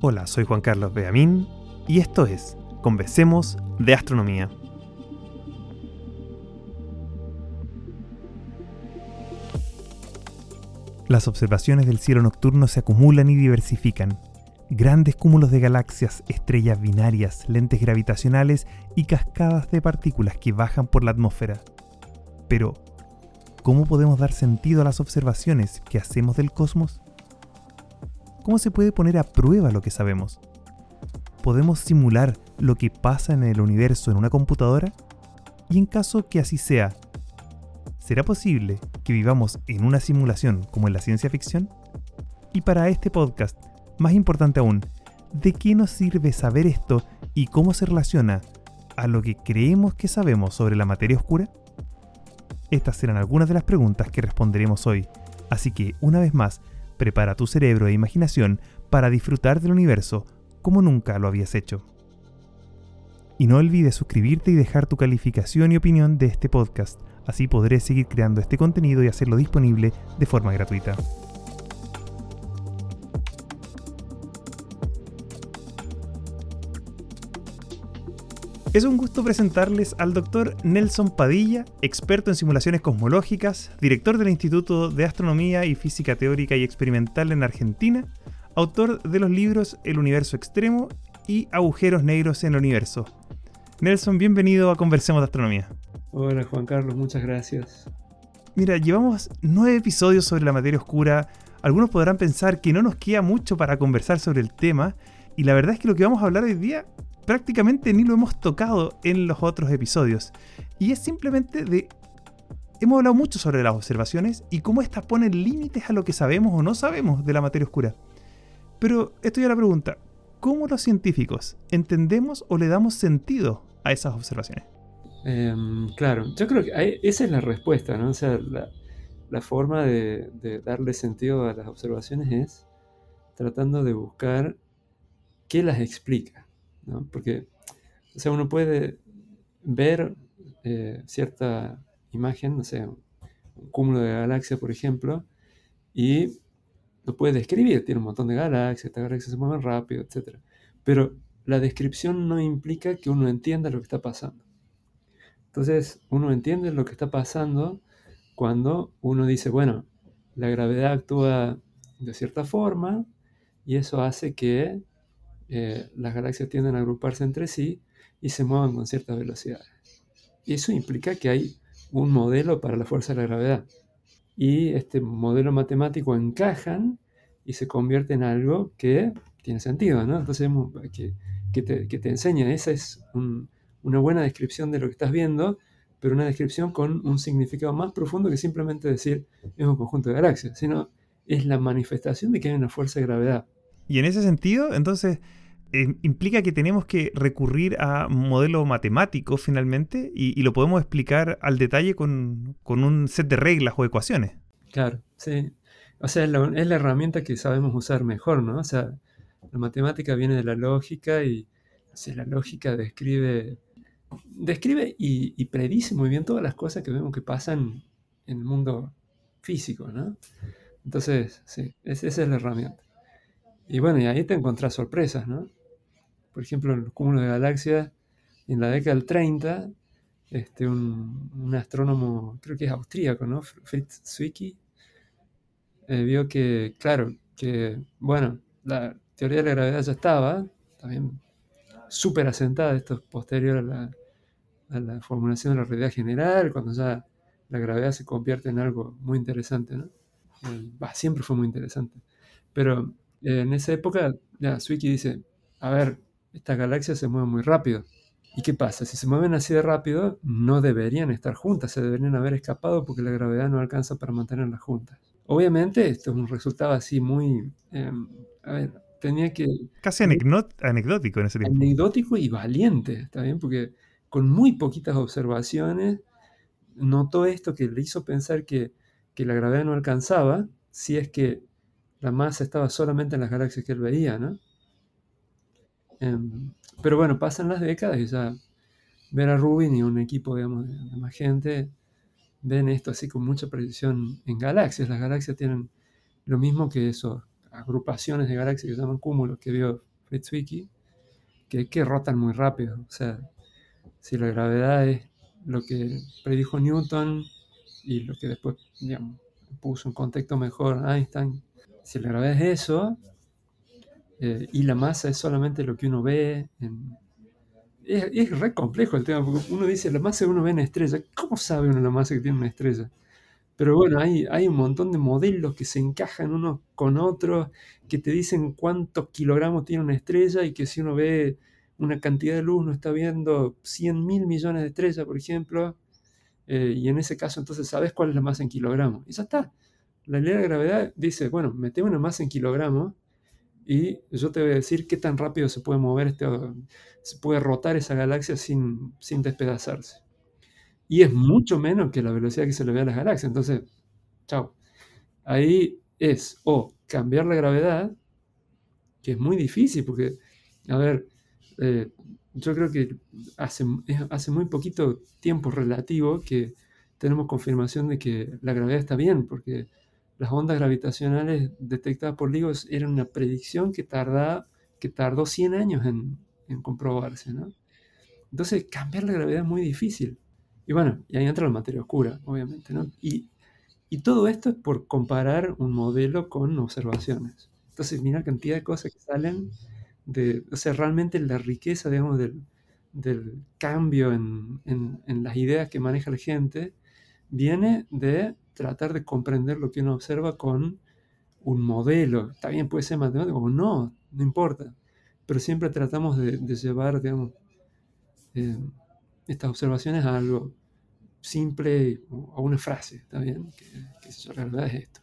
Hola, soy Juan Carlos Beamín y esto es Conversemos de Astronomía. Las observaciones del cielo nocturno se acumulan y diversifican. Grandes cúmulos de galaxias, estrellas binarias, lentes gravitacionales y cascadas de partículas que bajan por la atmósfera. Pero, ¿cómo podemos dar sentido a las observaciones que hacemos del cosmos? ¿Cómo se puede poner a prueba lo que sabemos? ¿Podemos simular lo que pasa en el universo en una computadora? Y en caso que así sea, ¿será posible que vivamos en una simulación como en la ciencia ficción? Y para este podcast, más importante aún, ¿de qué nos sirve saber esto y cómo se relaciona a lo que creemos que sabemos sobre la materia oscura? Estas serán algunas de las preguntas que responderemos hoy, así que una vez más, Prepara tu cerebro e imaginación para disfrutar del universo como nunca lo habías hecho. Y no olvides suscribirte y dejar tu calificación y opinión de este podcast, así podré seguir creando este contenido y hacerlo disponible de forma gratuita. Es un gusto presentarles al doctor Nelson Padilla, experto en simulaciones cosmológicas, director del Instituto de Astronomía y Física Teórica y Experimental en Argentina, autor de los libros El Universo Extremo y Agujeros Negros en el Universo. Nelson, bienvenido a Conversemos de Astronomía. Hola Juan Carlos, muchas gracias. Mira, llevamos nueve episodios sobre la materia oscura. Algunos podrán pensar que no nos queda mucho para conversar sobre el tema, y la verdad es que lo que vamos a hablar hoy día prácticamente ni lo hemos tocado en los otros episodios. Y es simplemente de... Hemos hablado mucho sobre las observaciones y cómo éstas ponen límites a lo que sabemos o no sabemos de la materia oscura. Pero esto ya la pregunta, ¿cómo los científicos entendemos o le damos sentido a esas observaciones? Em, claro, yo creo que esa es la respuesta, ¿no? O sea, la, forma de, de, darle sentido a las observaciones es tratando de buscar qué las explica. Porque, o sea, uno puede ver eh, cierta imagen, no sé, un cúmulo de galaxias, por ejemplo, y lo puede describir, tiene un montón de galaxias, estas galaxias se mueven rápido, etc. Pero la descripción no implica que uno entienda lo que está pasando. Entonces, uno entiende lo que está pasando cuando uno dice, bueno, la gravedad actúa de cierta forma y eso hace que eh, las galaxias tienden a agruparse entre sí y se mueven con ciertas velocidades. Y eso implica que hay un modelo para la fuerza de la gravedad. Y este modelo matemático encajan y se convierte en algo que tiene sentido, ¿no? Entonces, que, que, te, que te, enseña, esa es una buena descripción de lo que estás viendo, pero una descripción con un significado más profundo que simplemente decir es un conjunto de galaxias, sino es la manifestación de que hay una fuerza de gravedad. Y en ese sentido, entonces, eh, implica que tenemos que recurrir a modelo matemático finalmente y, lo podemos explicar al detalle con, un set de reglas o ecuaciones. Claro, sí. O sea, es la, herramienta que sabemos usar mejor, ¿no? O sea, la matemática viene de la lógica y la lógica describe, describe y, predice muy bien todas las cosas que vemos que pasan en el mundo físico, ¿no? Entonces, sí, esa es la herramienta. Y bueno, y ahí te encontrás sorpresas, ¿no? Por ejemplo, en los cúmulos de galaxias, en la década del 30, este, un, astrónomo, creo que es austríaco, ¿no? Fritz Zwicky, eh, vio que, claro, que, bueno, la teoría de la gravedad ya estaba, también súper asentada, esto es posterior a la, a la, formulación de la realidad general, cuando ya la gravedad se convierte en algo muy interesante, ¿no? Eh, siempre fue muy interesante. Pero eh, en esa época, ya, Zwicky dice, a ver, estas galaxias se mueven muy rápido. ¿Y qué pasa? Si se mueven así de rápido, no deberían estar juntas, se deberían haber escapado porque la gravedad no alcanza para mantenerlas juntas. Obviamente, esto es un resultado así muy... Em, a ver, tenía que... Casi anecdótico en ese tiempo. Anecdótico y valiente, ¿está bien? Porque con muy poquitas observaciones notó esto que le hizo pensar que, que la gravedad no alcanzaba si es que la masa estaba solamente en las galaxias que él veía, ¿no? Em, pero bueno, pasan las décadas y ya ver a Rubin y un equipo digamos, de, más gente ven esto así con mucha precisión en galaxias. Las galaxias tienen lo mismo que eso, agrupaciones de galaxias que se llaman cúmulos que vio Fritz Zwicky, que que rotan muy rápido. O sea, si la gravedad es lo que predijo Newton y lo que después, digamos, puso en contexto mejor Einstein, si la gravedad es eso, eh, y la masa es solamente lo que uno ve. Es, es, re complejo el tema, porque uno dice, la masa uno ve en estrella, ¿cómo sabe uno la masa que tiene una estrella? Pero bueno, hay, hay un montón de modelos que se encajan unos con otros, que te dicen cuántos kilogramos tiene una estrella y que si uno ve una cantidad de luz, no está viendo 100 mil millones de estrellas, por ejemplo, eh, y en ese caso entonces sabes cuál es la masa en kilogramos. Y ya está. La ley de la gravedad dice, bueno, metemos una masa en kilogramos y yo te voy a decir qué tan rápido se puede mover, este, se puede rotar esa galaxia sin, sin despedazarse. Y es mucho menos que la velocidad que se le ve a las galaxias. Entonces, chao. Ahí es o cambiar la gravedad, que es muy difícil, porque, a ver, eh, yo creo que hace, hace muy poquito tiempo relativo que tenemos confirmación de que la gravedad está bien, porque las ondas gravitacionales detectadas por LIGO eran una predicción que, que tardó 100 años en, en comprobarse. ¿no? Entonces, cambiar la gravedad es muy difícil. Y bueno, y ahí entra la materia oscura, obviamente. ¿no? Y, y todo esto es por comparar un modelo con observaciones. Entonces, mira la cantidad de cosas que salen de, o sea, realmente la riqueza, digamos, del, del cambio en, en, las ideas que maneja la gente, viene de tratar de comprender lo que uno observa con un modelo. Está bien, puede ser matemático, o no, no importa. Pero siempre tratamos de, de llevar, digamos, eh, estas observaciones a algo simple, a una frase, ¿está bien? Que, que eso realidad es esto.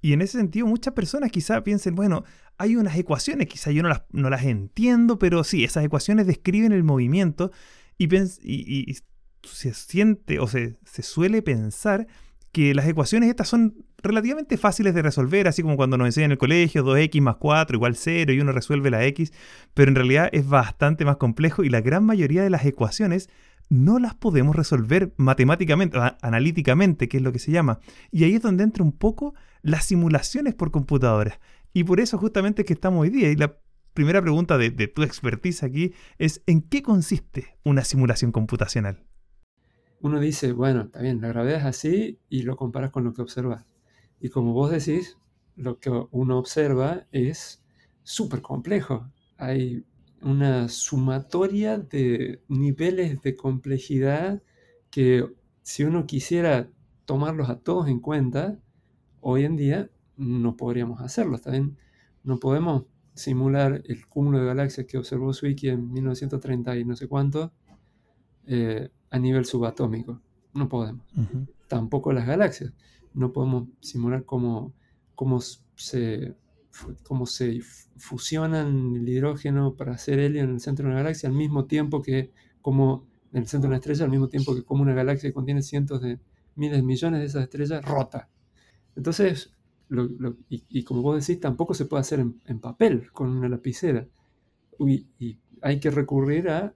Y en ese sentido, muchas personas quizá piensen, bueno, hay unas ecuaciones, quizá yo no las, no las entiendo, pero sí, esas ecuaciones describen el movimiento y, y, y se siente o se, se suele pensar que las ecuaciones estas son relativamente fáciles de resolver, así como cuando nos enseñan en el colegio 2x más 4 igual 0 y uno resuelve la x, pero en realidad es bastante más complejo y la gran mayoría de las ecuaciones no las podemos resolver matemáticamente, analíticamente, que es lo que se llama. Y ahí es donde entra un poco las simulaciones por computadoras. Y por eso justamente es que estamos hoy día. Y la primera pregunta de, de tu expertise aquí es, ¿en qué consiste una simulación computacional? Uno dice, bueno, está bien, la gravedad es así y lo comparas con lo que observas. Y como vos decís, lo que uno observa es súper complejo. Hay una sumatoria de niveles de complejidad que si uno quisiera tomarlos a todos en cuenta, hoy en día no podríamos hacerlo. También no podemos simular el cúmulo de galaxias que observó Zwicky en 1930 y no sé cuánto, eh, a nivel subatómico. No podemos. Tampoco las galaxias. No podemos simular cómo, cómo, se, cómo se fusionan el hidrógeno para hacer helio en el centro de una galaxia al mismo tiempo que como en el centro de una estrella, al mismo tiempo que como una galaxia que contiene cientos de miles de millones de esas estrellas rota. Entonces, y, como vos decís, tampoco se puede hacer en, papel con una lapicera. y hay que recurrir a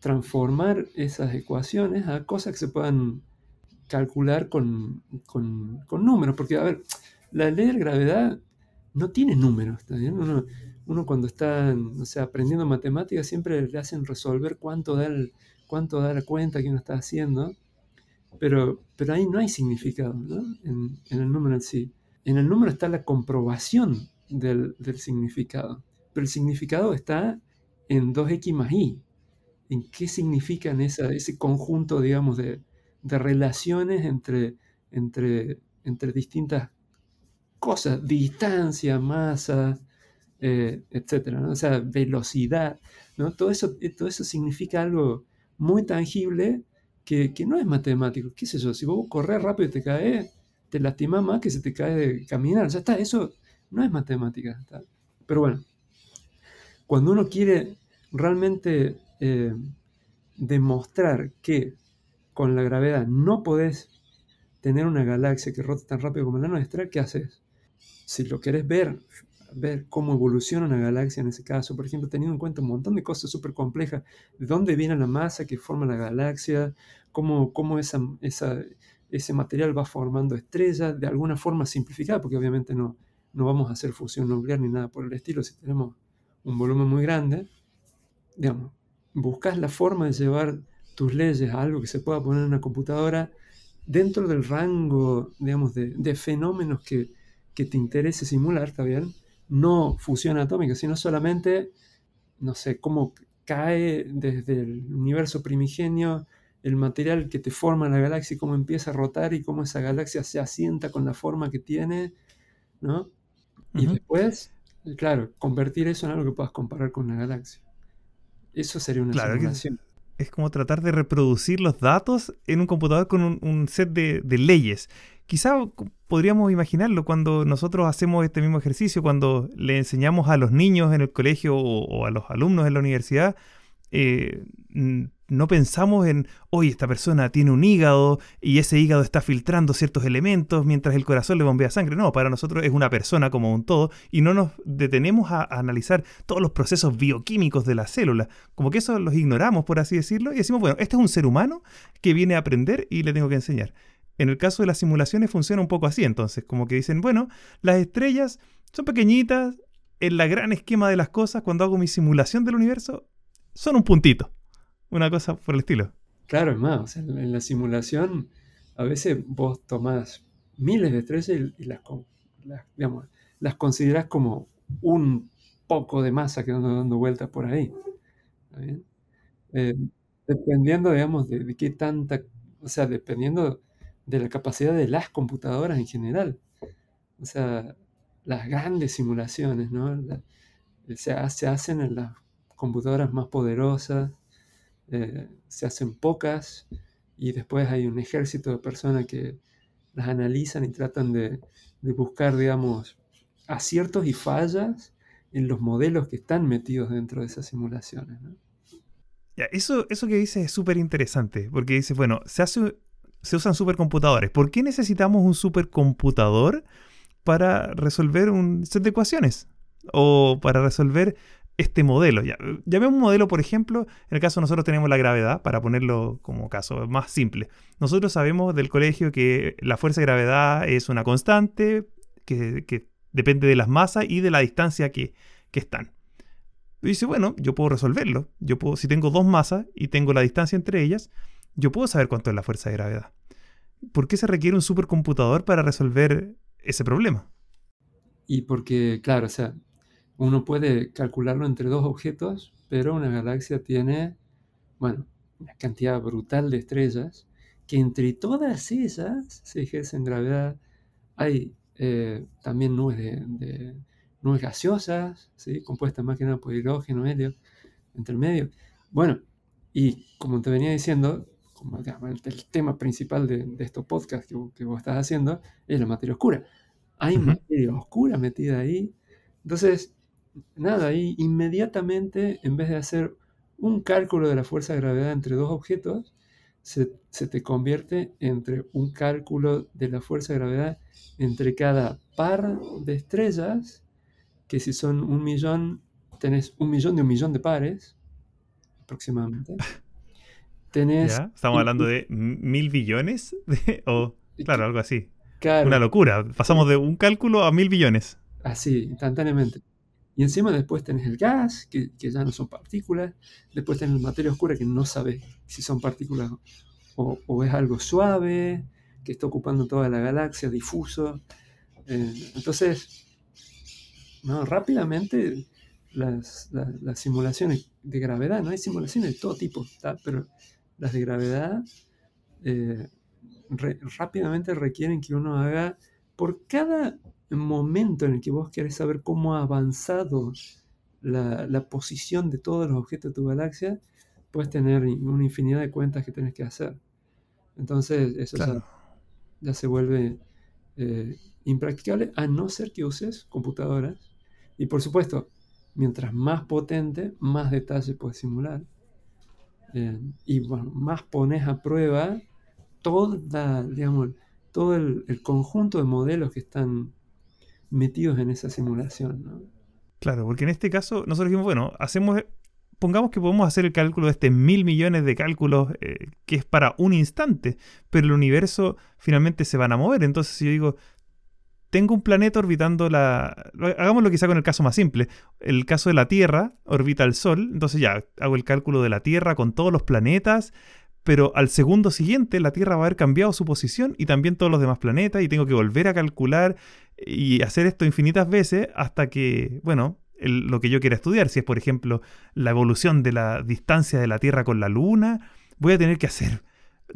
transformar esas ecuaciones a cosas que se puedan calcular con, números. Porque, a ver, la ley de gravedad no tiene números. Uno, cuando está aprendiendo matemáticas siempre le hacen resolver cuánto da, cuánto la cuenta que uno está haciendo. Pero, pero ahí no hay significado en, el número en sí. En el número está la comprobación del, del significado. Pero el significado está en 2x más y en qué significan ese conjunto, digamos, de, relaciones entre, entre, entre distintas cosas, distancia, masa, eh, etcétera, o sea, velocidad, ¿no? Todo eso, eh, todo eso significa algo muy tangible que, no es matemático. ¿Qué sé yo? Si vos corres rápido y te caes, te lastimas más que si te caes de caminar. Ya está, eso no es matemática. Pero bueno, cuando uno quiere realmente eh, demostrar que con la gravedad no podés tener una galaxia que rota tan rápido como la nuestra, ¿qué haces? Si lo querés ver, ver cómo evoluciona una galaxia en ese caso, por ejemplo, teniendo en cuenta un montón de cosas súper complejas, de dónde viene la masa que forma la galaxia, cómo, cómo esa, ese material va formando estrellas, de alguna forma simplificada, porque obviamente no, no vamos a hacer fusión nuclear ni nada por el estilo si tenemos un volumen muy grande, digamos, buscas la forma de llevar tus leyes a algo que se pueda poner en una computadora dentro del rango, digamos, de, fenómenos que, que, te interese simular, ¿está bien? No fusión atómica, sino solamente, no sé, cómo cae desde el universo primigenio el material que te forma la galaxia y cómo empieza a rotar y cómo esa galaxia se asienta con la forma que tiene, ¿no? Y después, claro, convertir eso en algo que puedas comparar con una galaxia. Eso sería una simulación. Es como tratar de reproducir los datos en un computador con un, set de, leyes. Quizá podríamos imaginarlo cuando nosotros hacemos este mismo ejercicio, cuando le enseñamos a los niños en el colegio o a los alumnos en la universidad eh, no pensamos en, oye, esta persona tiene un hígado y ese hígado está filtrando ciertos elementos mientras el corazón le bombea sangre. No, para nosotros es una persona como un todo y no nos detenemos a, analizar todos los procesos bioquímicos de la célula. Como que eso los ignoramos, por así decirlo, y decimos, bueno, este es un ser humano que viene a aprender y le tengo que enseñar. En el caso de las simulaciones funciona un poco así, entonces, como que dicen, bueno, las estrellas son pequeñitas, en la gran esquema de las cosas, cuando hago mi simulación del universo, son un puntito. Una cosa por el estilo. Claro, es más, en la simulación a veces vos tomás miles de estrellas y, las, las considerás como un poco de masa que anda dando vueltas por ahí. Eh, dependiendo, digamos, de, qué tanta, o sea, dependiendo de la capacidad de las computadoras en general. O sea, las grandes simulaciones, ¿no? se, se hacen en las computadoras más poderosas, eh, se hacen pocas y después hay un ejército de personas que las analizan y tratan de, buscar, digamos, aciertos y fallas en los modelos que están metidos dentro de esas simulaciones. eso, eso que dices es súper interesante, porque dices, bueno, se, hace, se usan supercomputadores. ¿Por qué necesitamos un supercomputador para resolver un set de ecuaciones? O para resolver este modelo. Ya, un modelo, por ejemplo, en el caso nosotros tenemos la gravedad, para ponerlo como caso más simple. Nosotros sabemos del colegio que la fuerza de gravedad es una constante que, depende de las masas y de la distancia que, están. Y dice, bueno, yo puedo resolverlo. Yo puedo, si tengo dos masas y tengo la distancia entre ellas, yo puedo saber cuánto es la fuerza de gravedad. ¿Por qué se requiere un supercomputador para resolver ese problema? Y porque, claro, o sea, uno puede calcularlo entre dos objetos, pero una galaxia tiene, bueno, una cantidad brutal de estrellas, que entre todas ellas se ejercen gravedad. Hay eh, también nubes, de, nubes gaseosas, ¿sí? compuestas más que nada por hidrógeno, helio, entre el medio. Bueno, y como te venía diciendo, como, el, tema principal de, estos podcasts que, que, vos estás haciendo es la materia oscura. Hay materia oscura metida ahí. Entonces, nada, ahí inmediatamente, en vez de hacer un cálculo de la fuerza de gravedad entre dos objetos, se, te convierte entre un cálculo de la fuerza de gravedad entre cada par de estrellas, que si son un millón, tenés un millón de un millón de pares, aproximadamente. Tenés, Estamos hablando de mil billones, o claro, algo así. Una locura. Pasamos de un cálculo a mil billones. Así, instantáneamente. Y encima después tenés el gas, que, ya no son partículas. Después tenés la materia oscura, que no sabes si son partículas o, es algo suave, que está ocupando toda la galaxia, difuso. Eh, entonces, no, rápidamente las, simulaciones de gravedad, no hay simulaciones de todo tipo, pero las de gravedad eh, rápidamente requieren que uno haga por cada momento en el que vos querés saber cómo ha avanzado la, posición de todos los objetos de tu galaxia, puedes tener una infinidad de cuentas que tenés que hacer. Entonces, eso ya, se vuelve eh, impracticable a no ser que uses computadoras. Y por supuesto, mientras más potente, más detalle puedes simular. Eh, y más pones a prueba toda, digamos, todo el, conjunto de modelos que están metidos en esa simulación. Claro, porque en este caso nosotros dijimos, bueno, hacemos, pongamos que podemos hacer el cálculo de este mil millones de cálculos eh, que es para un instante, pero el universo finalmente se van a mover. Entonces si yo digo, tengo un planeta orbitando la... Hagámoslo quizá con el caso más simple. El caso de la Tierra orbita el Sol, entonces ya hago el cálculo de la Tierra con todos los planetas, pero al segundo siguiente la Tierra va a haber cambiado su posición y también todos los demás planetas y tengo que volver a calcular y hacer esto infinitas veces hasta que, bueno, lo que yo quiera estudiar, si es por ejemplo la evolución de la distancia de la Tierra con la Luna, voy a tener que hacer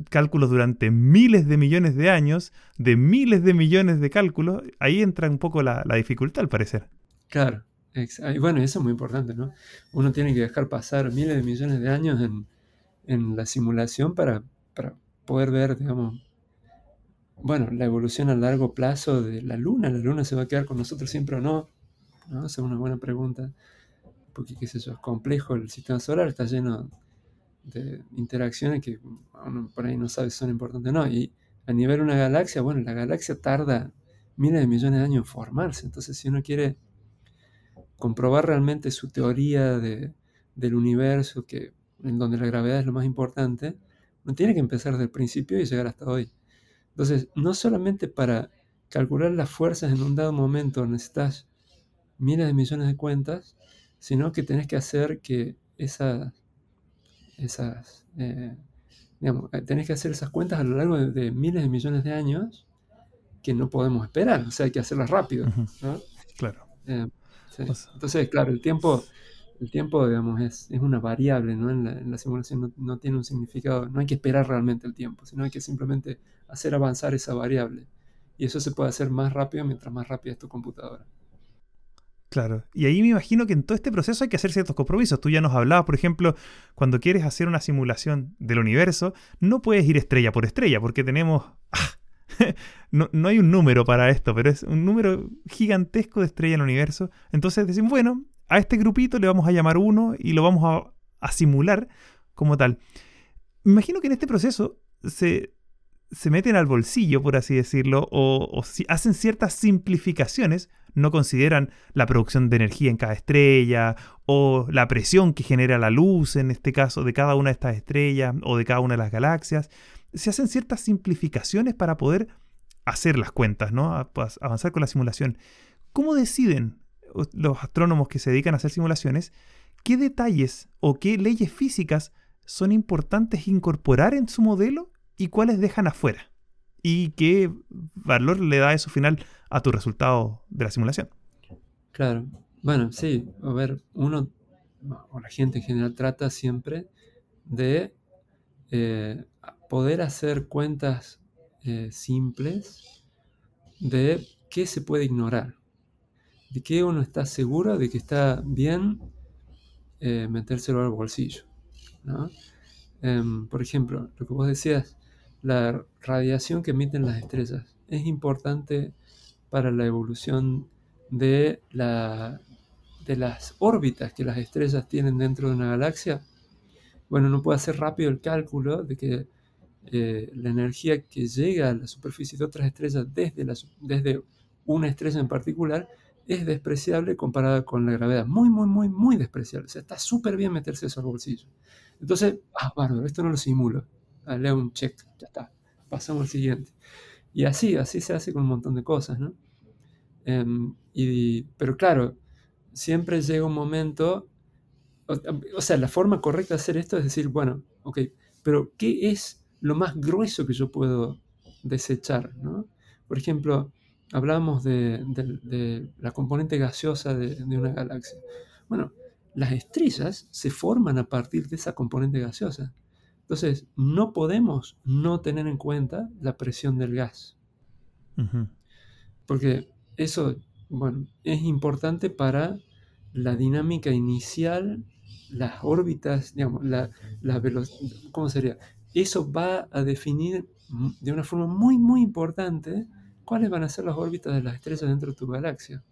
cálculos durante miles de millones de años, de miles de millones de cálculos, ahí entra un poco la, dificultad al parecer. Claro, y bueno, eso es muy importante, ¿no? Uno tiene que dejar pasar miles de millones de años en, la simulación para, para, poder ver, digamos, bueno, la evolución a largo plazo de la Luna. ¿La Luna se va a quedar con nosotros siempre o no? ¿No? Esa es una buena pregunta. Porque, qué sé yo, es complejo. El sistema solar está lleno de interacciones que uno por ahí no sabe si son importantes o no. Y a nivel de una galaxia, bueno, la galaxia tarda miles de millones de años en formarse. Entonces, si uno quiere comprobar realmente su teoría de, del universo, que, en donde la gravedad es lo más importante, uno tiene que empezar desde el principio y llegar hasta hoy. Entonces, no solamente para calcular las fuerzas en un dado momento necesitas miles de millones de cuentas, sino que tenés que hacer que esas esas, eh, digamos, eh, tenés que hacer esas cuentas a lo largo de, miles de millones de años que no podemos esperar, o sea, hay que hacerlas rápido. Claro. Eh, Entonces, claro, el tiempo, el tiempo digamos, es, es una variable ¿no? en, la, simulación, no, tiene un significado, no hay que esperar realmente el tiempo, sino hay que simplemente hacer avanzar esa variable. Y eso se puede hacer más rápido mientras más rápida es tu computadora. Claro. Y ahí me imagino que en todo este proceso hay que hacer ciertos compromisos. Tú ya nos hablabas, por ejemplo, cuando quieres hacer una simulación del universo, no puedes ir estrella por estrella, porque tenemos... no, no, hay un número para esto, pero es un número gigantesco de estrellas en el universo. Entonces decimos, bueno, a este grupito le vamos a llamar uno y lo vamos a, simular como tal. Me imagino que en este proceso se, se meten al bolsillo, por así decirlo, o, si hacen ciertas simplificaciones, no consideran la producción de energía en cada estrella, o la presión que genera la luz, en este caso, de cada una de estas estrellas, o de cada una de las galaxias. Se hacen ciertas simplificaciones para poder hacer las cuentas, ¿no? Pues, avanzar con la simulación. ¿Cómo deciden los astrónomos que se dedican a hacer simulaciones qué detalles o qué leyes físicas son importantes incorporar en su modelo y cuáles dejan afuera. Y qué valor le da eso final a tu resultado de la simulación. Claro. Bueno, sí. A ver, uno, o la gente en general, trata siempre de eh, poder hacer cuentas eh, simples de qué se puede ignorar. De qué uno está seguro de que está bien eh, metérselo al bolsillo. Em, por ejemplo, lo que vos decías, la radiación que emiten las estrellas es importante para la evolución de, la, de las órbitas que las estrellas tienen dentro de una galaxia. Bueno, uno puede hacer rápido el cálculo de que eh, la energía que llega a la superficie de otras estrellas desde una estrella en particular es despreciable comparada con la gravedad. Muy, muy, muy, muy despreciable. O sea, está súper bien meterse eso al bolsillo. Entonces, ah, bárbaro, esto no lo simulo leo un check, ya está, pasamos al siguiente. Y así, así se hace con un montón de cosas, ¿no? Em, y, pero claro, siempre llega un momento, o, sea, la forma correcta de hacer esto es decir, bueno, ok, pero ¿qué es lo más grueso que yo puedo desechar? ¿no? Por ejemplo, hablábamos de, de, la componente gaseosa de, de, una galaxia. Bueno, las estrellas se forman a partir de esa componente gaseosa. Entonces, no podemos no tener en cuenta la presión del gas. Porque eso, bueno, es importante para la dinámica inicial, las órbitas, digamos, la, la velocidad, ¿cómo sería? Eso va a definir de una forma muy, muy importante cuáles van a ser las órbitas de las estrellas dentro de tu galaxia.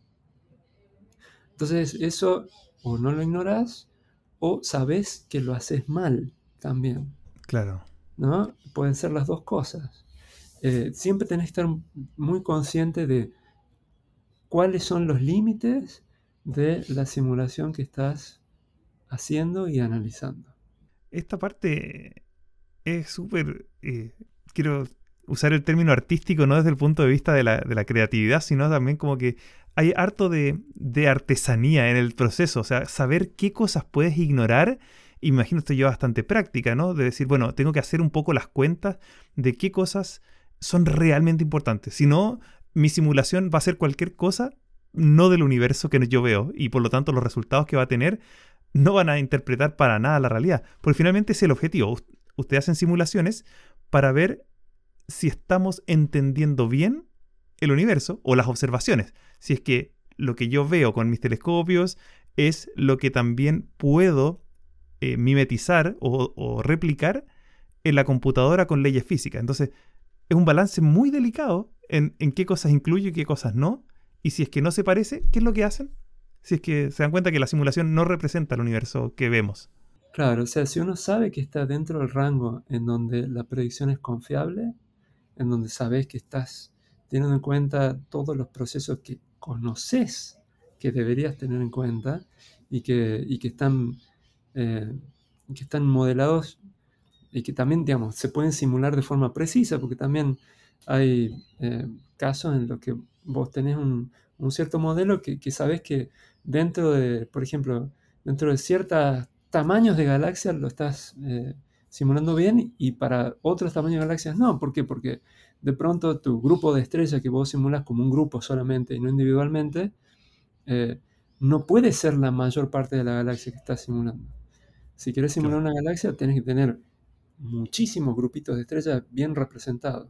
Entonces, eso o no lo ignoras o sabes que lo haces mal también. Claro. ¿No? Pueden ser las dos cosas. Eh, siempre tenés que estar muy consciente de cuáles son los límites de la simulación que estás haciendo y analizando. Esta parte es súper... Eh, quiero usar el término artístico no desde el punto de vista de la, creatividad, sino también como que hay harto de, artesanía en el proceso, o sea, saber qué cosas puedes ignorar. Imagino esto lleva bastante práctica, ¿no? De decir, bueno, tengo que hacer un poco las cuentas de qué cosas son realmente importantes. Si no, mi simulación va a ser cualquier cosa no del universo que yo veo y por lo tanto los resultados que va a tener no van a interpretar para nada la realidad. Porque finalmente es el objetivo. Ustedes hacen simulaciones para ver si estamos entendiendo bien el universo o las observaciones. Si es que lo que yo veo con mis telescopios es lo que también puedo eh, mimetizar o, replicar en la computadora con leyes físicas. Entonces, es un balance muy delicado en, en qué cosas incluyo y qué cosas no. Y si es que no se parece, ¿qué es lo que hacen? Si es que se dan cuenta que la simulación no representa el universo que vemos. Claro, o sea, si uno sabe que está dentro del rango en donde la predicción es confiable, en donde sabes que estás teniendo en cuenta todos los procesos que conoces que deberías tener en cuenta y que, que están, eh, que están modelados y que también, digamos, se pueden simular de forma precisa, porque también hay eh, casos en los que vos tenés un, cierto modelo que, que sabes que dentro de, por ejemplo, dentro de ciertos tamaños de galaxias lo estás eh, simulando bien y para otros tamaños de galaxias no. ¿Por qué? Porque de pronto tu grupo de estrellas que vos simulas como un grupo solamente y no individualmente, eh, no puede ser la mayor parte de la galaxia que estás simulando. Si quieres simular una galaxia, tienes que tener muchísimos grupitos de estrellas bien representados.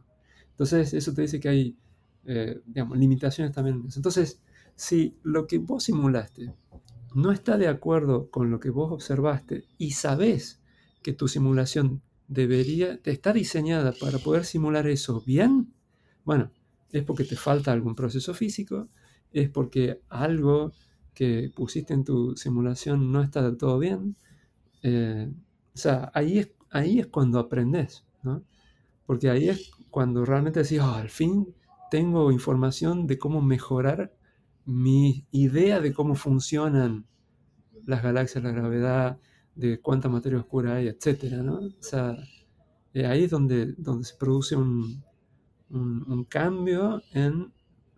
Entonces, eso te dice que hay, eh, digamos, limitaciones también. Entonces, si lo que vos simulaste no está de acuerdo con lo que vos observaste y sabés que tu simulación debería, está diseñada para poder simular eso bien, bueno, es porque te falta algún proceso físico, es porque algo que pusiste en tu simulación no está del todo bien. Eh, o sea, ahí es, ahí es cuando aprendes, ¿no? Porque ahí es cuando realmente decís, oh, al fin tengo información de cómo mejorar mi idea de cómo funcionan las galaxias, la gravedad, de cuánta materia oscura hay, etcétera, ¿no? O sea, eh, ahí es donde, donde se produce un, un, cambio en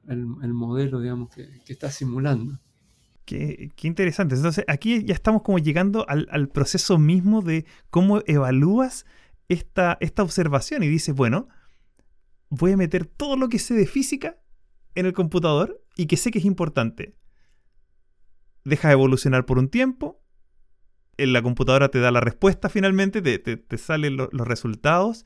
el, modelo, digamos, que, que está simulando. Qué, interesante. Entonces, aquí ya estamos como llegando al, al, proceso mismo de cómo evalúas esta, esta observación y dices, bueno, voy a meter todo lo que sé de física en el computador y que sé que es importante. Deja de evolucionar por un tiempo. En la computadora te da la respuesta finalmente, te, salen los resultados,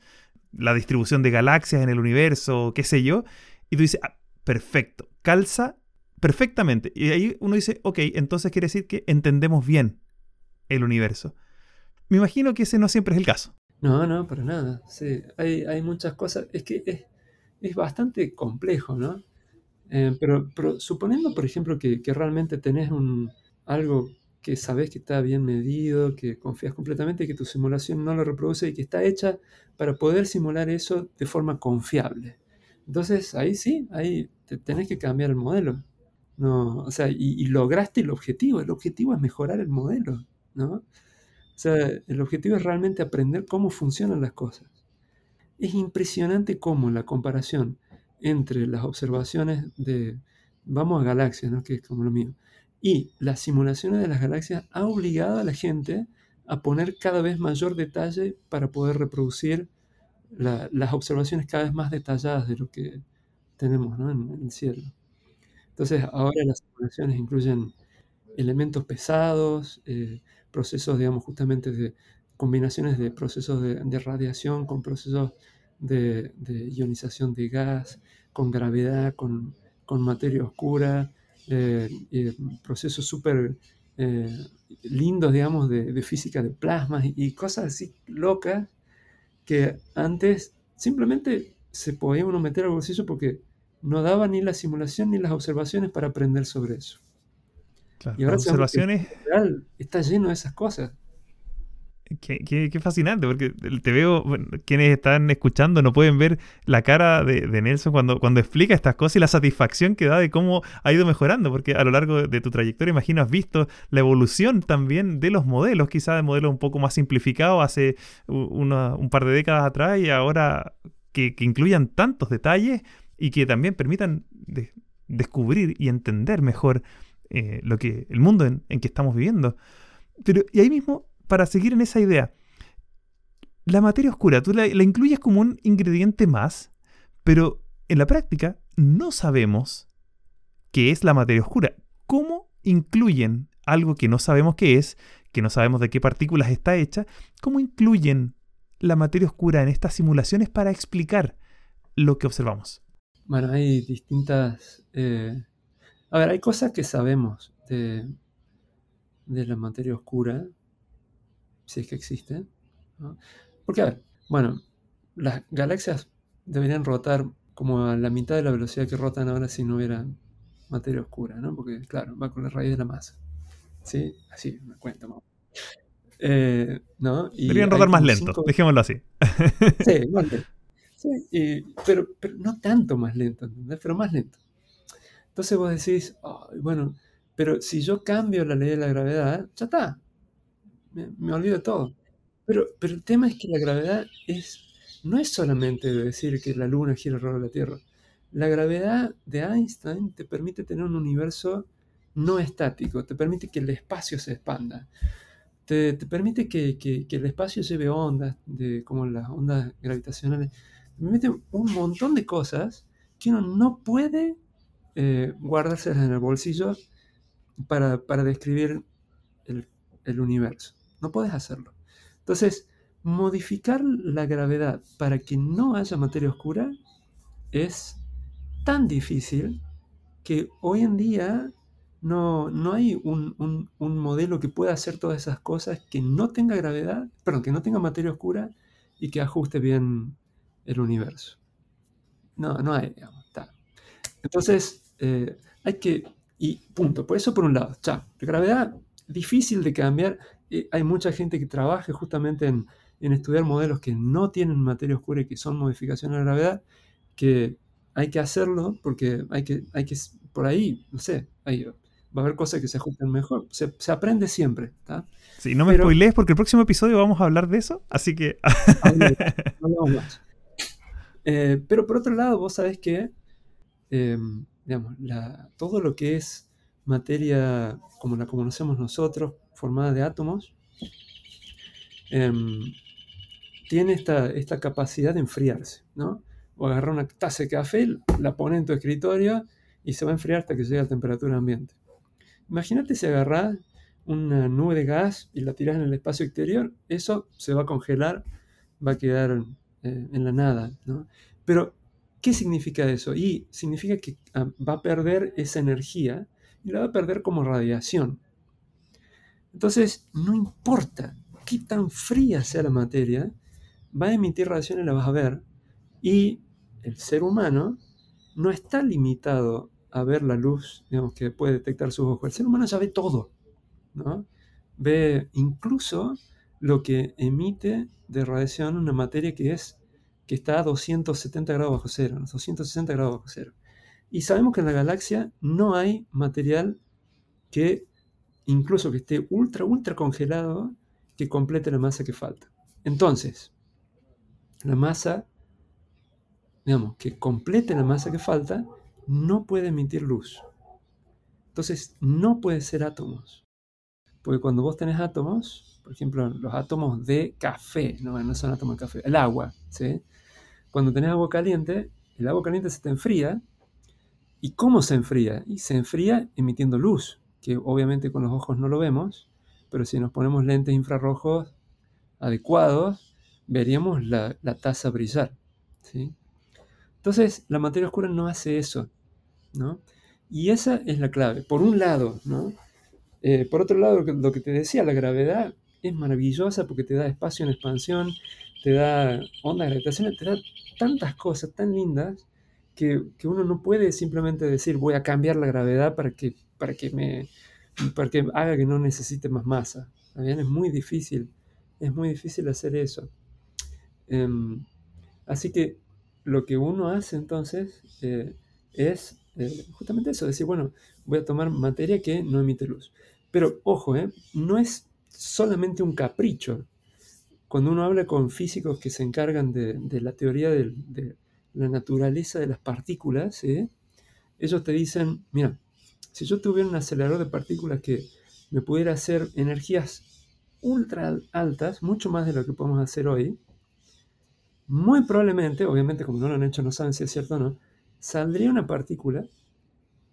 la distribución de galaxias en el universo, qué sé yo. Y tú dices, ah, perfecto, calza perfectamente. Y ahí uno dice, ok, entonces quiere decir que entendemos bien el universo. Me imagino que ese no siempre es el caso. No, no, para nada. Sí, hay, hay muchas cosas. Es que es, es bastante complejo, ¿no? Eh, pero, suponiendo, por ejemplo, que, realmente tenés un, algo que sabes que está bien medido, que confías completamente, que tu simulación no lo reproduce y que está hecha para poder simular eso de forma confiable. Entonces, ahí sí, ahí te tenés que cambiar el modelo. No, o sea, y, lograste el objetivo. El objetivo es mejorar el modelo, ¿no? O sea, el objetivo es realmente aprender cómo funcionan las cosas. Es impresionante cómo la comparación entre las observaciones de, vamos a galaxias, ¿no? que es como lo mío, y las simulaciones de las galaxias ha obligado a la gente a poner cada vez mayor detalle para poder reproducir las observaciones cada vez más detalladas de lo que tenemos en, el cielo. Entonces ahora las simulaciones incluyen elementos pesados, eh, procesos, digamos, justamente de combinaciones de procesos de radiación con procesos de, ionización de gas, con gravedad, con, materia oscura, eh, procesos súper eh, lindos, digamos, de, física de plasmas y, cosas así locas que antes simplemente se podía uno meter al bolsillo porque no daba ni la simulación ni las observaciones para aprender sobre eso. y ahora observaciones... está lleno de esas cosas. Qué, fascinante, porque te veo, quienes están escuchando no pueden ver la cara de, Nelson cuando, cuando explica estas cosas y la satisfacción que da de cómo ha ido mejorando, porque a lo largo de, tu trayectoria, imagino, has visto la evolución también de los modelos, quizás de modelos un poco más simplificados hace un par de décadas atrás y ahora que, incluyan tantos detalles y que también permitan descubrir y entender mejor eh, lo que, el mundo en, que estamos viviendo. Pero, y ahí mismo, para seguir en esa idea, la materia oscura, tú la, incluyes como un ingrediente más, pero en la práctica no sabemos qué es la materia oscura. ¿Cómo incluyen algo que no sabemos qué es, que no sabemos de qué partículas está hecha? ¿Cómo incluyen la materia oscura en estas simulaciones para explicar lo que observamos? Bueno, hay distintas... Eh, a ver, hay cosas que sabemos de la materia oscura, si es que existe. Porque, a ver, bueno, las galaxias deberían rotar como a la mitad de la velocidad que rotan ahora si no hubiera materia oscura, ¿no? Porque, claro, va con la raíz de la masa. ¿Sí? Así, me cuento. Eh, ¿no? Deberían rotar más lento, dejémoslo así. Sí, más lento. Sí, pero, pero, no tanto más lento, ¿entendés? Pero más lento. Entonces vos decís, bueno, pero si yo cambio la ley de la gravedad, ya está. Me, me olvido todo. Pero, pero el tema es que la gravedad es, no es solamente decir que la luna gira alrededor de la Tierra. La gravedad de Einstein te permite tener un universo no estático, te permite que el espacio se expanda te, permite que, el espacio lleve ondas, de, como las ondas gravitacionales, te permite un montón de cosas que uno no puede eh, guardárselas en el bolsillo para, describir el, universo. No puedes hacerlo. Entonces, modificar la gravedad para que no haya materia oscura es tan difícil que hoy en día no, no hay un, modelo que pueda hacer todas esas cosas que no tenga gravedad, perdón, que no tenga materia oscura y que ajuste bien el universo. No, no hay, digamos, Entonces, eh, hay que, y punto, por eso por un lado, ya, gravedad difícil de cambiar, hay mucha gente que trabaja justamente en, estudiar modelos que no tienen materia oscura y que son modificaciones de gravedad, que hay que hacerlo porque hay que, hay que por ahí, no sé, hay, va a haber cosas que se ajusten mejor. Se, aprende siempre. Sí, no me spoilees porque el próximo episodio vamos a hablar de eso, así que... Eh, pero por otro lado, vos sabés que, em, digamos, todo lo que es materia como la conocemos nosotros, formada de átomos, em, tiene esta, esta capacidad de enfriarse, ¿no? O agarrar una taza de café, la pones en tu escritorio y se va a enfriar hasta que llegue a la temperatura ambiente. Imagínate si agarras una nube de gas y la tiras en el espacio exterior, eso se va a congelar, va a quedar eh, en la nada. ¿no? Pero, ¿qué significa eso? Y significa que ah, va a perder esa energía y la va a perder como radiación. Entonces, no importa qué tan fría sea la materia, va a emitir radiación y la vas a ver. Y el ser humano no está limitado a ver la luz digamos, que puede detectar sus ojos. El ser humano ya ve todo, ¿no? Ve incluso lo que emite de radiación una materia que es que está a 270 grados bajo cero, 260 grados bajo cero. Y sabemos que en la galaxia no hay material que, incluso que esté ultra, ultra congelado, que complete la masa que falta. Entonces, la masa, digamos, que complete la masa que falta, no puede emitir luz. Entonces, no puede ser átomos. Porque cuando vos tenés átomos, por ejemplo, los átomos de café, no, no son átomos de café, el agua, ¿sí? Cuando tenés agua caliente, el agua caliente se te enfría. ¿Y cómo se enfría? Y se enfría emitiendo luz, que obviamente con los ojos no lo vemos, pero si nos ponemos lentes infrarrojos adecuados, veríamos la, la taza brillar. ¿sí? Entonces, la materia oscura no hace eso. Y esa es la clave, por un lado, ¿no? Eh, por otro lado, lo que, te decía, la gravedad es maravillosa porque te da espacio en expansión, te da ondas gravitacionales, te da tantas cosas tan lindas que, uno no puede simplemente decir voy a cambiar la gravedad para que, para que, me, para que haga que no necesite más masa. Es muy difícil, es muy difícil hacer eso. Em, así que lo que uno hace entonces eh, es eh, justamente eso, decir, bueno, voy a tomar materia que no emite luz. Pero ojo, eh, no es solamente un capricho. cuando uno habla con físicos que se encargan de, la teoría de, la naturaleza de las partículas, ellos te dicen, mira, si yo tuviera un acelerador de partículas que me pudiera hacer energías ultra altas, mucho más de lo que podemos hacer hoy, muy probablemente, obviamente como no lo han hecho no saben si es cierto o no, saldría una partícula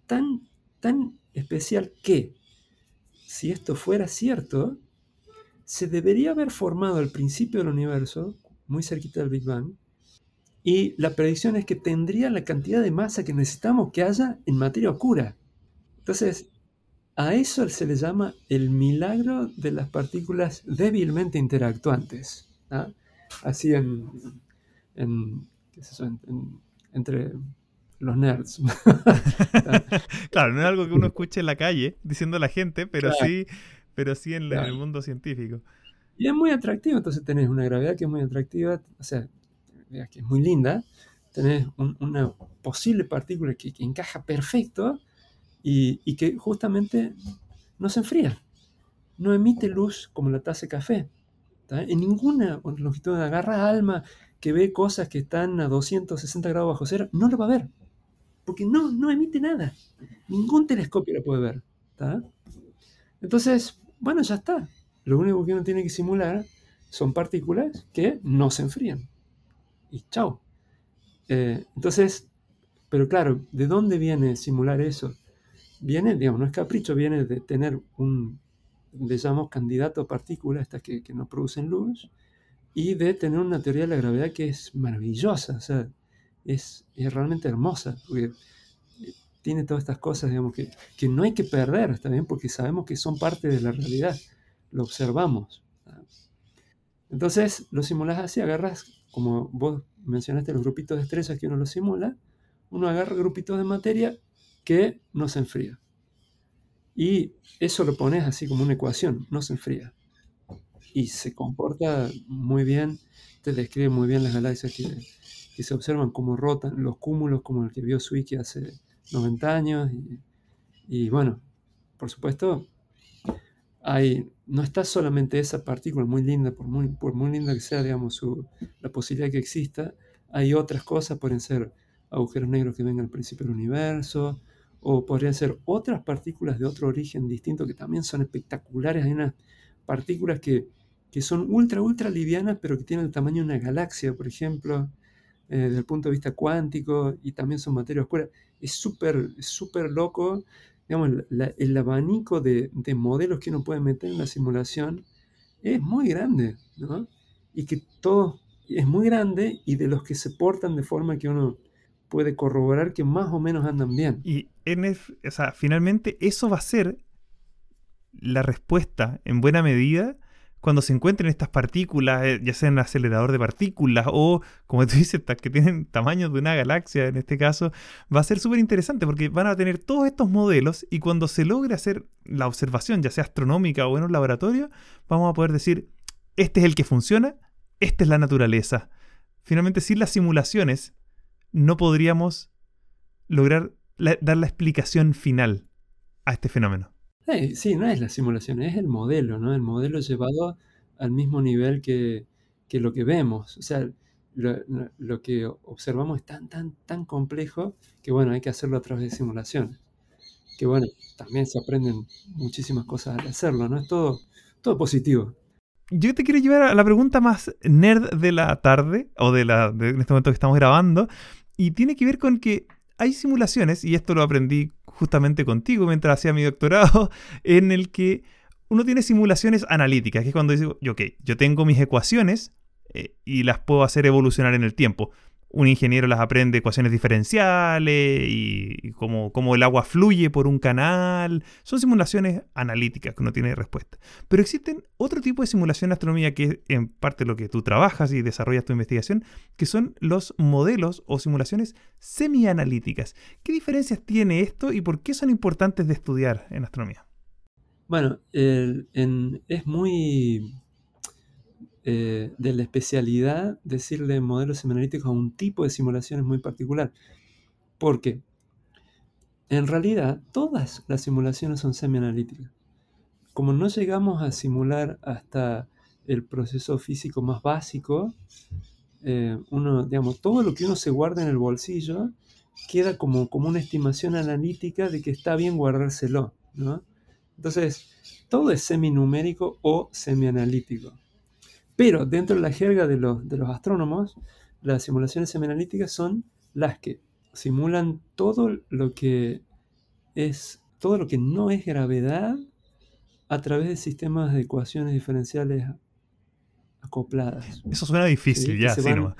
tan, tan especial que, si esto fuera cierto, se debería haber formado al principio del universo, muy cerquita del Big Bang, y la predicción es que tendría la cantidad de masa que necesitamos que haya en materia oscura. Entonces, a eso se le llama el milagro de las partículas débilmente interactuantes. Así en, entre los nerds. claro, no es algo que uno escuche en la calle diciendo a la gente, pero sí, pero sí en, el mundo científico. Y es muy atractivo, entonces tenés una gravedad que es muy atractiva, o sea, que es muy linda, tenés una posible partícula que, encaja perfecto y, que justamente no se enfría, no emite luz como la taza de café. En ninguna longitud de agarra alma que ve cosas que están a 260 grados bajo cero, no lo va a ver porque no, no emite nada. Ningún telescopio lo puede ver. Entonces, bueno, ya está. Lo único que uno tiene que simular son partículas que no se enfrían. Y chao. Eh, entonces, pero claro, ¿de dónde viene simular eso? Viene, digamos, no es capricho, viene de tener un, le llamamos candidato a partículas, estas que, que no producen luz, y de tener una teoría de la gravedad que es maravillosa. O sea, es, realmente hermosa, porque tiene todas estas cosas, digamos, que, que no hay que perder, ¿está bien? Porque sabemos que son parte de la realidad, lo observamos. Entonces, lo simulas así, agarras, como vos mencionaste, los grupitos de estrellas que uno los simula, uno agarra grupitos de materia que no se enfría. Y eso lo pones así como una ecuación, no se enfría. Y se comporta muy bien, te describe muy bien las galaxias que, que se observan cómo rotan los cúmulos, como el que vio Zwicky hace 90 años. Y, bueno, por supuesto, hay, no está solamente esa partícula muy linda, por muy, por muy linda que sea, digamos, la posibilidad que exista, hay otras cosas, pueden ser agujeros negros que vengan al principio del universo, o podrían ser otras partículas de otro origen distinto que también son espectaculares. Hay unas partículas que, que son ultra, ultra livianas, pero que tienen el tamaño de una galaxia, por ejemplo. Eh, desde el punto de vista cuántico y también son materia oscura. Es súper súper loco, digamos, el abanico de, de, modelos que uno puede meter en la simulación es muy grande, ¿no? Y que todo es muy grande y de los que se portan de forma que uno puede corroborar que más o menos andan bien. Y en o sea, finalmente eso va a ser la respuesta en buena medida cuando se encuentren estas partículas, eh, ya sea en acelerador de partículas o, como tú dices, que tienen tamaños de una galaxia en este caso, va a ser súper interesante porque van a tener todos estos modelos y cuando se logre hacer la observación, ya sea astronómica o en un laboratorio, vamos a poder decir, este es el que funciona, esta es la naturaleza. Finalmente, sin las simulaciones, no podríamos lograr dar la explicación final a este fenómeno. Sí, no es la simulación, es el modelo, ¿no? El modelo llevado al mismo nivel que, lo que vemos. O sea, lo, que observamos es tan, tan, tan complejo que, bueno, hay que hacerlo a través de simulaciones. Que, bueno, también se aprenden muchísimas cosas al hacerlo, ¿no? Es todo, todo positivo. Yo te quiero llevar a la pregunta más nerd de la tarde, o de, la, en este momento que estamos grabando, y tiene que ver con que hay simulaciones, y esto lo aprendí justamente contigo mientras hacía mi doctorado, en el que uno tiene simulaciones analíticas, que es cuando dice, ok, yo tengo mis ecuaciones eh, y las puedo hacer evolucionar en el tiempo un ingeniero las aprende ecuaciones diferenciales y, cómo, el agua fluye por un canal. Son simulaciones analíticas que uno tiene respuesta. Pero existen otro tipo de simulación de astronomía que es en parte lo que tú trabajas y desarrollas tu investigación, que son los modelos o simulaciones semianalíticas. ¿Qué diferencias tiene esto y por qué son importantes de estudiar en astronomía? Bueno, es muy eh, de la especialidad decirle modelos semianalíticos a un tipo de simulaciones muy particular. Porque en realidad todas las simulaciones son semianalíticas. Como no llegamos a simular hasta el proceso físico más básico, eh, uno, digamos, todo lo que uno se guarda en el bolsillo queda como, como una estimación analítica de que está bien guardárselo. Entonces, todo es seminumérico o semianalítico. Pero dentro de la jerga de los, de los astrónomos, las simulaciones semianalíticas son las que simulan todo lo que es todo lo que no es gravedad a través de sistemas de ecuaciones diferenciales acopladas. Eso suena difícil, ya, sí, no.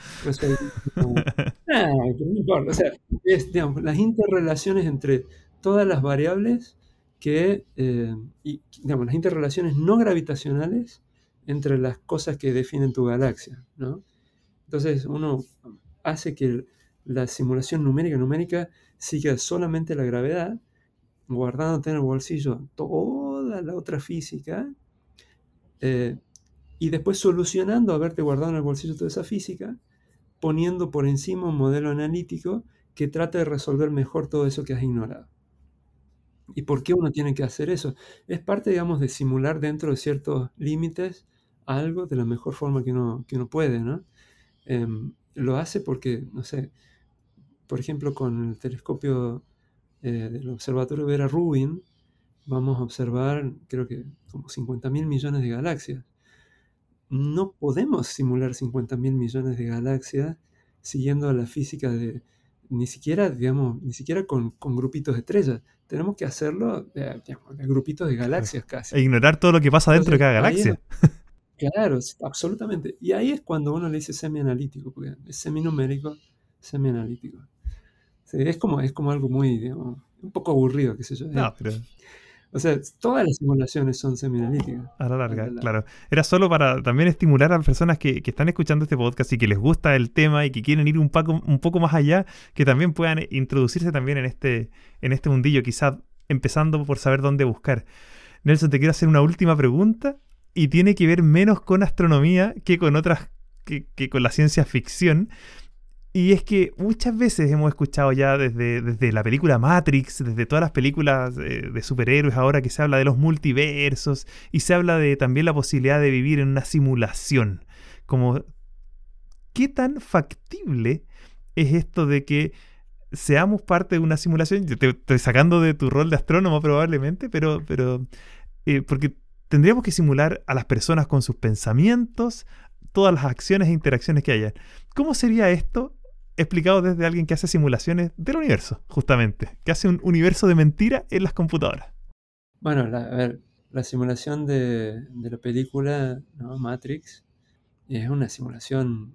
importa. O sea, es, digamos, las interrelaciones entre todas las variables que, eh, y, digamos, las interrelaciones no gravitacionales entre las cosas que definen tu galaxia, ¿no? Entonces uno hace que la simulación numérica numérica siga solamente la gravedad, guardándote en el bolsillo toda la otra física, eh, y después solucionando haberte guardado en el bolsillo toda esa física, poniendo por encima un modelo analítico que trate de resolver mejor todo eso que has ignorado. ¿Y por qué uno tiene que hacer eso? Es parte, digamos, de simular dentro de ciertos límites algo de la mejor forma que uno, que uno puede, ¿no? Em, lo hace porque, no sé, por ejemplo, con el telescopio eh, del Observatorio Vera Rubin, vamos a observar, creo que como 50 mil millones de galaxias. No podemos simular 50 mil millones de galaxias siguiendo la física de, ni siquiera, digamos, ni siquiera con, con grupitos de estrellas. Tenemos que hacerlo de, grupitos de galaxias casi. E ignorar todo lo que pasa dentro de cada galaxia. claro, absolutamente. Y ahí es cuando uno le dice semi-analítico, porque es seminumérico, semi-analítico. es, como, es como algo muy, digamos, un poco aburrido, qué sé yo. No, pero o sea, todas las simulaciones son seminalíticas. A la larga, claro. Era solo para también estimular a las personas que, están escuchando este podcast y que les gusta el tema y que quieren ir un poco, un poco más allá, que también puedan introducirse también en este, en este mundillo, quizás empezando por saber dónde buscar. Nelson, te quiero hacer una última pregunta y tiene que ver menos con astronomía que con otras, que, con la ciencia ficción. Y es que muchas veces hemos escuchado ya desde, desde la película Matrix, desde todas las películas de, de, superhéroes ahora que se habla de los multiversos y se habla de también la posibilidad de vivir en una simulación. Como, ¿qué tan factible es esto de que seamos parte de una simulación? Yo te estoy sacando de tu rol de astrónomo probablemente, pero, pero eh, porque tendríamos que simular a las personas con sus pensamientos, todas las acciones e interacciones que haya. ¿Cómo sería esto explicado desde alguien que hace simulaciones del universo, justamente, que hace un universo de mentira en las computadoras. Bueno, la, a ver, la simulación de, la película Matrix es una simulación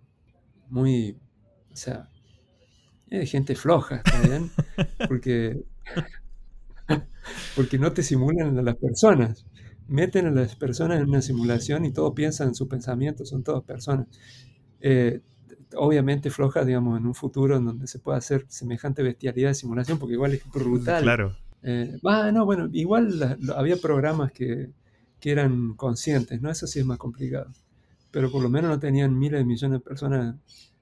muy, o sea, es de gente floja, ¿está bien? Porque, porque no te simulan a las personas. Meten a las personas en una simulación y todos piensan en su pensamiento, son todas personas. Eh, obviamente floja, digamos, en un futuro en donde se pueda hacer semejante bestialidad de simulación, porque igual es brutal. Claro. Eh, no, bueno, igual había programas que, que, eran conscientes, ¿no? Eso sí es más complicado. Pero por lo menos no tenían miles de millones de personas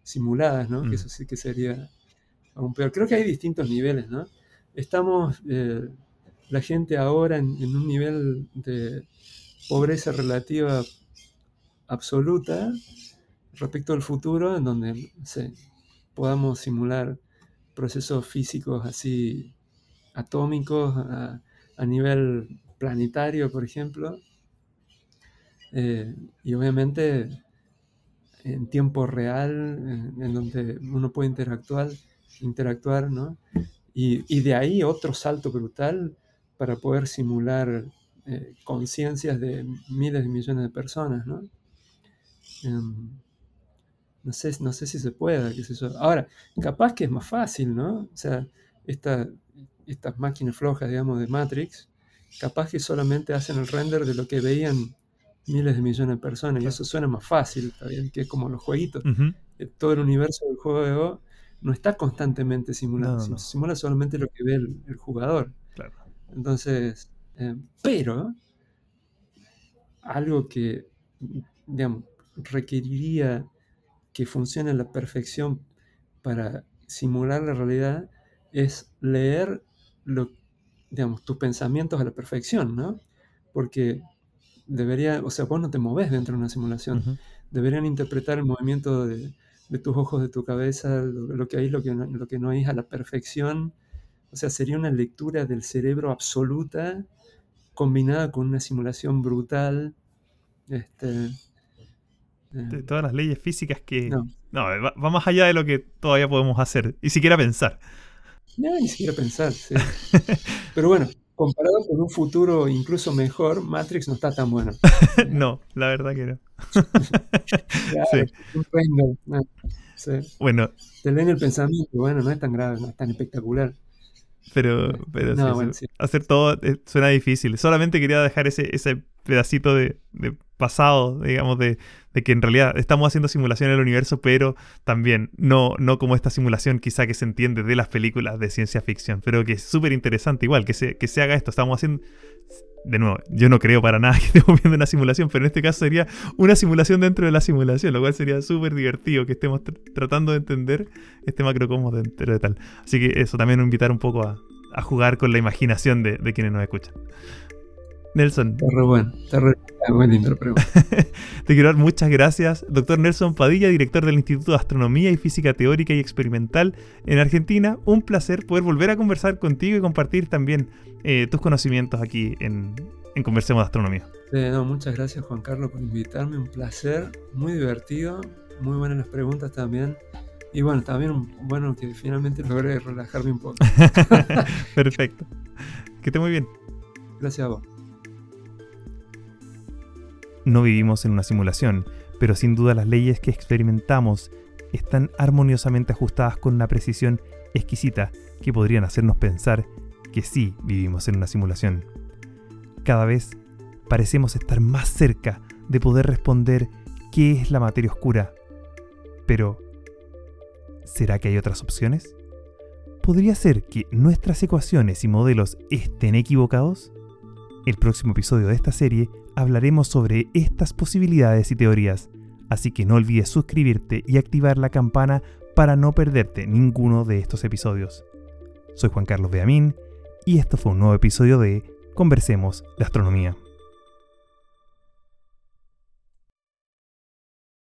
simuladas, ¿no? Que mm. eso sí que sería aún peor. Creo que hay distintos niveles, ¿no? Estamos, eh, la gente ahora en, en un nivel de pobreza relativa absoluta, respecto al futuro, en donde podamos simular procesos físicos así atómicos a, nivel planetario, por ejemplo, eh, y obviamente en tiempo real, en, donde uno puede interactuar, interactuar ¿no? Y, de ahí otro salto brutal para poder simular eh, conciencias de miles de millones de personas, ¿no? Em, no sé, no sé si se puede, qué sé yo. Ahora, capaz que es más fácil, ¿no? O sea, esta, estas máquinas flojas, digamos, de Matrix, capaz que solamente hacen el render de lo que veían miles de millones de personas, y eso suena más fácil, ¿está Que es como los jueguitos. Eh, todo el universo del juego no está constantemente simulado, se simula solamente lo que ve el, jugador. Entonces, eh, pero algo que, digamos, requeriría que funcione a la perfección para simular la realidad es leer lo, digamos, tus pensamientos a la perfección, ¿no? Porque debería, o sea, vos no te moves dentro de una simulación. Deberían interpretar el movimiento de, tus ojos, de tu cabeza, lo, que hay, lo que, no, lo que no hay a la perfección. O sea, sería una lectura del cerebro absoluta combinada con una simulación brutal. Este, de todas las leyes físicas que... No, va, más allá de lo que todavía podemos hacer, y siquiera pensar. No, ni siquiera pensar, sí. Pero bueno, comparado con un futuro incluso mejor, Matrix no está tan bueno. no, la verdad que no. sí. Bueno. Te leen el pensamiento, bueno, no es tan grave, no es tan espectacular. Pero, pero hacer todo eh, suena difícil. Solamente quería dejar ese, ese pedacito de, pasado, digamos, de, que en realidad estamos haciendo simulación del universo, pero también no, no como esta simulación quizá que se entiende de las películas de ciencia ficción, pero que es súper interesante igual, que se, que se haga esto. Estamos haciendo, de nuevo, yo no creo para nada que estemos viendo una simulación, pero en este caso sería una simulación dentro de la simulación, lo cual sería súper divertido que estemos tratando de entender este macrocosmos dentro de tal. Así que eso también invitar un poco a, jugar con la imaginación de, de quienes nos escuchan. Nelson. Está re bueno, está re Te quiero dar muchas gracias, doctor Nelson Padilla, director del Instituto de Astronomía y Física Teórica y Experimental en Argentina. Un placer poder volver a conversar contigo y compartir también eh, tus conocimientos aquí en, Conversemos de Astronomía. muchas gracias Juan Carlos por invitarme, un placer, muy divertido, muy buenas las preguntas también. Y bueno, también bueno que finalmente logré relajarme un poco. Perfecto. Que esté muy bien. Gracias a vos. No vivimos en una simulación, pero sin duda las leyes que experimentamos están armoniosamente ajustadas con una precisión exquisita que podrían hacernos pensar que sí vivimos en una simulación. Cada vez parecemos estar más cerca de poder responder qué es la materia oscura. Pero, ¿será que hay otras opciones? ¿Podría ser que nuestras ecuaciones y modelos estén equivocados? El próximo episodio de esta serie hablaremos sobre estas posibilidades y teorías, así que no olvides suscribirte y activar la campana para no perderte ninguno de estos episodios. Soy Juan Carlos Beamín y esto fue un nuevo episodio de Conversemos de Astronomía.